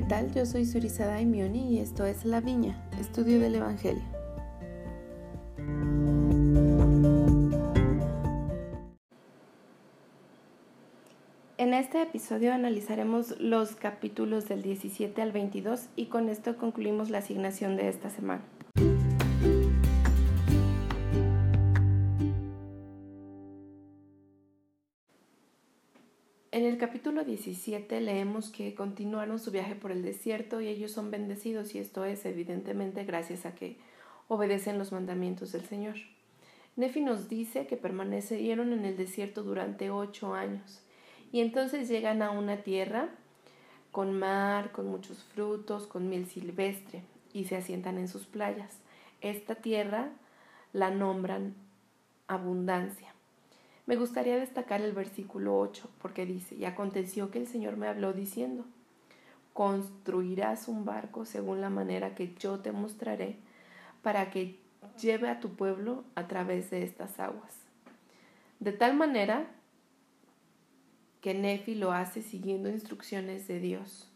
¿qué tal? Yo soy Surizada Daimioni y esto es La Viña, estudio del Evangelio. En este episodio analizaremos los capítulos del 17 al 22 y con esto concluimos la asignación de esta semana. El capítulo 17 leemos que continuaron su viaje por el desierto y ellos son bendecidos y esto es evidentemente gracias a que obedecen los mandamientos del Señor. Nefi nos dice que permanecieron en el desierto durante ocho años y entonces llegan a una tierra con mar, con muchos frutos, con miel silvestre y se asientan en sus playas. Esta tierra la nombran abundancia. Me gustaría destacar el versículo 8 porque dice, y aconteció que el Señor me habló diciendo, construirás un barco según la manera que yo te mostraré para que lleve a tu pueblo a través de estas aguas. De tal manera que Nefi lo hace siguiendo instrucciones de Dios.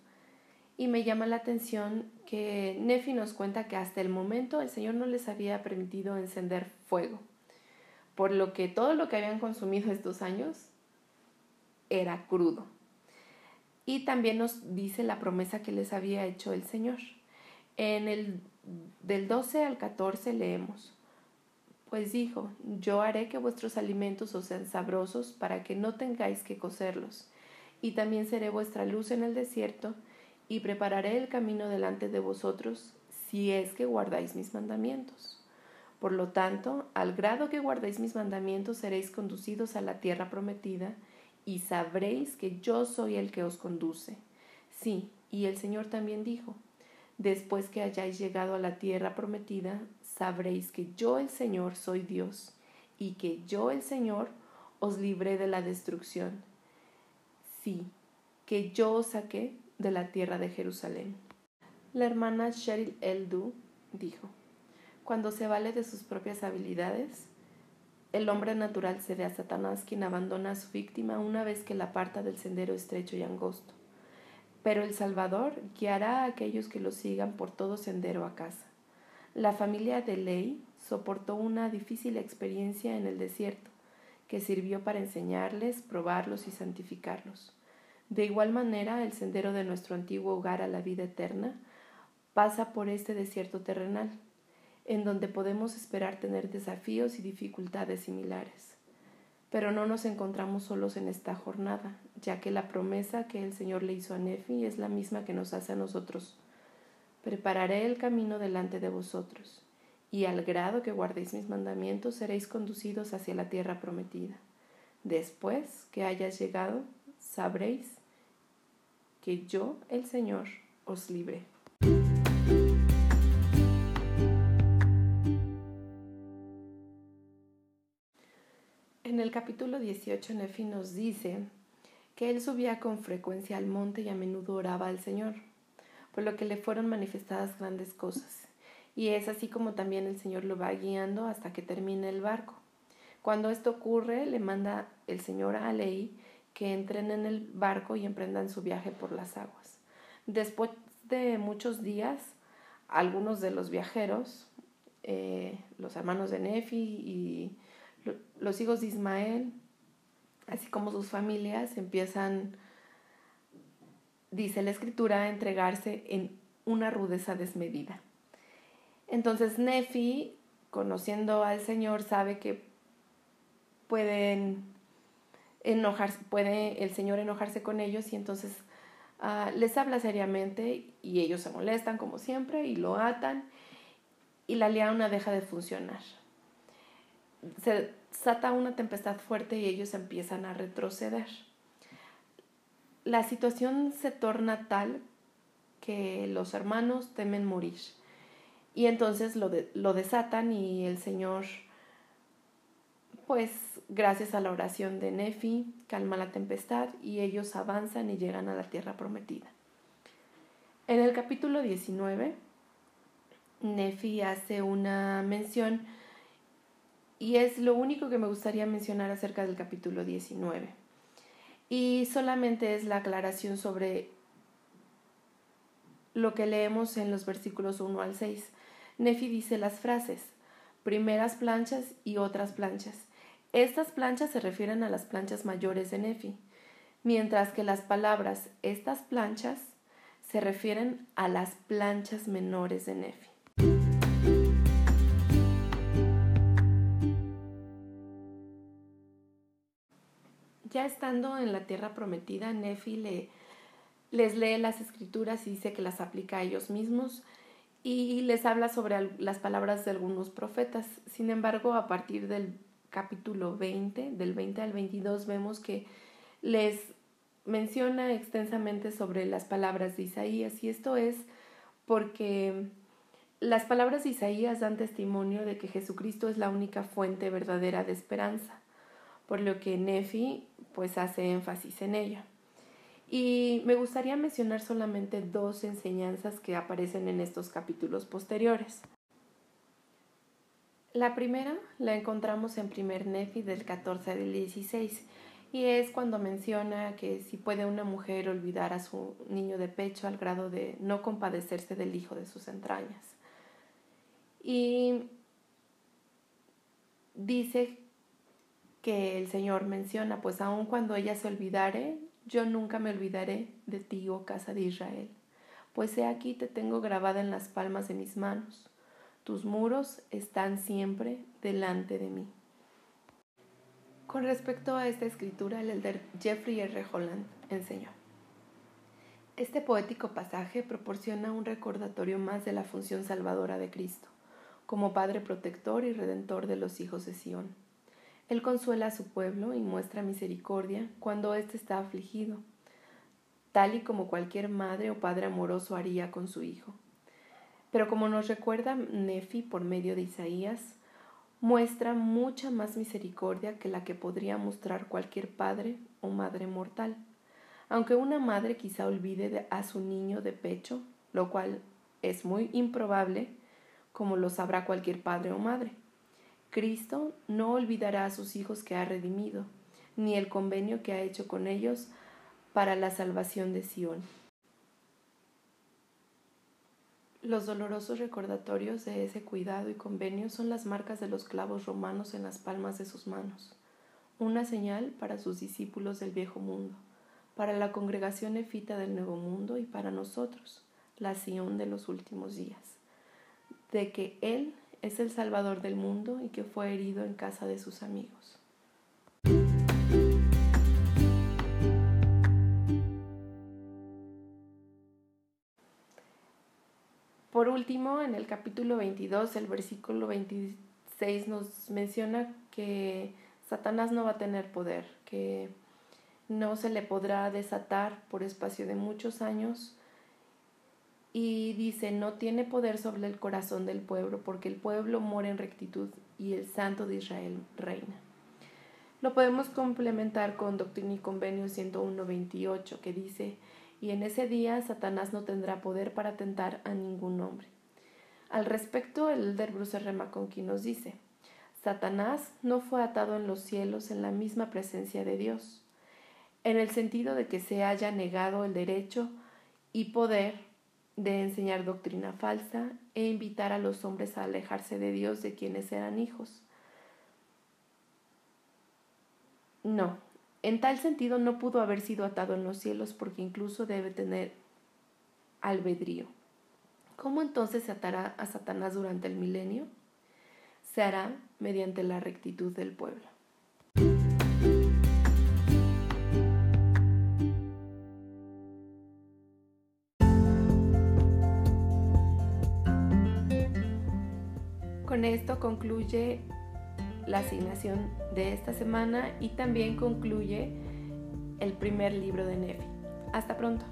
Y me llama la atención que Nefi nos cuenta que hasta el momento el Señor no les había permitido encender fuego por lo que todo lo que habían consumido estos años era crudo. Y también nos dice la promesa que les había hecho el Señor. En el del 12 al 14 leemos, pues dijo, yo haré que vuestros alimentos os sean sabrosos para que no tengáis que cocerlos, y también seré vuestra luz en el desierto, y prepararé el camino delante de vosotros, si es que guardáis mis mandamientos. Por lo tanto, al grado que guardéis mis mandamientos, seréis conducidos a la tierra prometida, y sabréis que yo soy el que os conduce. Sí, y el Señor también dijo, después que hayáis llegado a la tierra prometida, sabréis que yo el Señor soy Dios, y que yo el Señor os libré de la destrucción. Sí, que yo os saqué de la tierra de Jerusalén. La hermana Cheryl Eldu dijo, cuando se vale de sus propias habilidades, el hombre natural se a Satanás quien abandona a su víctima una vez que la aparta del sendero estrecho y angosto. Pero el Salvador guiará a aquellos que lo sigan por todo sendero a casa. La familia de Ley soportó una difícil experiencia en el desierto, que sirvió para enseñarles, probarlos y santificarlos. De igual manera, el sendero de nuestro antiguo hogar a la vida eterna pasa por este desierto terrenal en donde podemos esperar tener desafíos y dificultades similares. Pero no nos encontramos solos en esta jornada, ya que la promesa que el Señor le hizo a Nefi es la misma que nos hace a nosotros. Prepararé el camino delante de vosotros, y al grado que guardéis mis mandamientos seréis conducidos hacia la tierra prometida. Después que hayas llegado, sabréis que yo, el Señor, os libré. Capítulo 18 Nefi nos dice que él subía con frecuencia al monte y a menudo oraba al Señor, por lo que le fueron manifestadas grandes cosas. Y es así como también el Señor lo va guiando hasta que termine el barco. Cuando esto ocurre, le manda el Señor a Ley que entren en el barco y emprendan su viaje por las aguas. Después de muchos días, algunos de los viajeros, eh, los hermanos de Nefi y los hijos de Ismael, así como sus familias, empiezan, dice la escritura, a entregarse en una rudeza desmedida. Entonces Nefi, conociendo al Señor, sabe que pueden puede el Señor enojarse con ellos y entonces ah, les habla seriamente y ellos se molestan como siempre y lo atan y la liana deja de funcionar se sata una tempestad fuerte y ellos empiezan a retroceder. La situación se torna tal que los hermanos temen morir. Y entonces lo, lo desatan y el Señor, pues gracias a la oración de Nefi, calma la tempestad y ellos avanzan y llegan a la tierra prometida. En el capítulo 19, Nefi hace una mención y es lo único que me gustaría mencionar acerca del capítulo 19. Y solamente es la aclaración sobre lo que leemos en los versículos 1 al 6. Nefi dice las frases, primeras planchas y otras planchas. Estas planchas se refieren a las planchas mayores de Nefi, mientras que las palabras estas planchas se refieren a las planchas menores de Nefi. Ya estando en la tierra prometida, Nefi le, les lee las escrituras y dice que las aplica a ellos mismos y les habla sobre las palabras de algunos profetas. Sin embargo, a partir del capítulo 20, del 20 al 22, vemos que les menciona extensamente sobre las palabras de Isaías y esto es porque las palabras de Isaías dan testimonio de que Jesucristo es la única fuente verdadera de esperanza, por lo que Nefi pues hace énfasis en ello. Y me gustaría mencionar solamente dos enseñanzas que aparecen en estos capítulos posteriores. La primera la encontramos en primer Nefi del 14 al 16 y es cuando menciona que si puede una mujer olvidar a su niño de pecho al grado de no compadecerse del hijo de sus entrañas. Y dice que el Señor menciona, pues aun cuando ella se olvidare, yo nunca me olvidaré de ti, oh casa de Israel, pues he aquí te tengo grabada en las palmas de mis manos, tus muros están siempre delante de mí. Con respecto a esta escritura, el elder Jeffrey R. Holland enseñó. Este poético pasaje proporciona un recordatorio más de la función salvadora de Cristo, como Padre protector y redentor de los hijos de Sión él consuela a su pueblo y muestra misericordia cuando éste está afligido, tal y como cualquier madre o padre amoroso haría con su hijo. Pero como nos recuerda Nefi por medio de Isaías, muestra mucha más misericordia que la que podría mostrar cualquier padre o madre mortal. Aunque una madre quizá olvide a su niño de pecho, lo cual es muy improbable, como lo sabrá cualquier padre o madre. Cristo no olvidará a sus hijos que ha redimido, ni el convenio que ha hecho con ellos para la salvación de Sión. Los dolorosos recordatorios de ese cuidado y convenio son las marcas de los clavos romanos en las palmas de sus manos, una señal para sus discípulos del viejo mundo, para la congregación efita del nuevo mundo y para nosotros, la Sión de los últimos días, de que Él es el Salvador del mundo y que fue herido en casa de sus amigos. Por último, en el capítulo 22, el versículo 26 nos menciona que Satanás no va a tener poder, que no se le podrá desatar por espacio de muchos años y dice, no tiene poder sobre el corazón del pueblo, porque el pueblo mora en rectitud y el santo de Israel reina. Lo podemos complementar con Doctrina y Convenio 101.28, que dice, y en ese día Satanás no tendrá poder para tentar a ningún hombre. Al respecto, el elder Bruce R. McConkie nos dice, Satanás no fue atado en los cielos en la misma presencia de Dios, en el sentido de que se haya negado el derecho y poder de enseñar doctrina falsa e invitar a los hombres a alejarse de Dios de quienes eran hijos. No, en tal sentido no pudo haber sido atado en los cielos porque incluso debe tener albedrío. ¿Cómo entonces se atará a Satanás durante el milenio? Se hará mediante la rectitud del pueblo. Con esto concluye la asignación de esta semana y también concluye el primer libro de Nefi. Hasta pronto.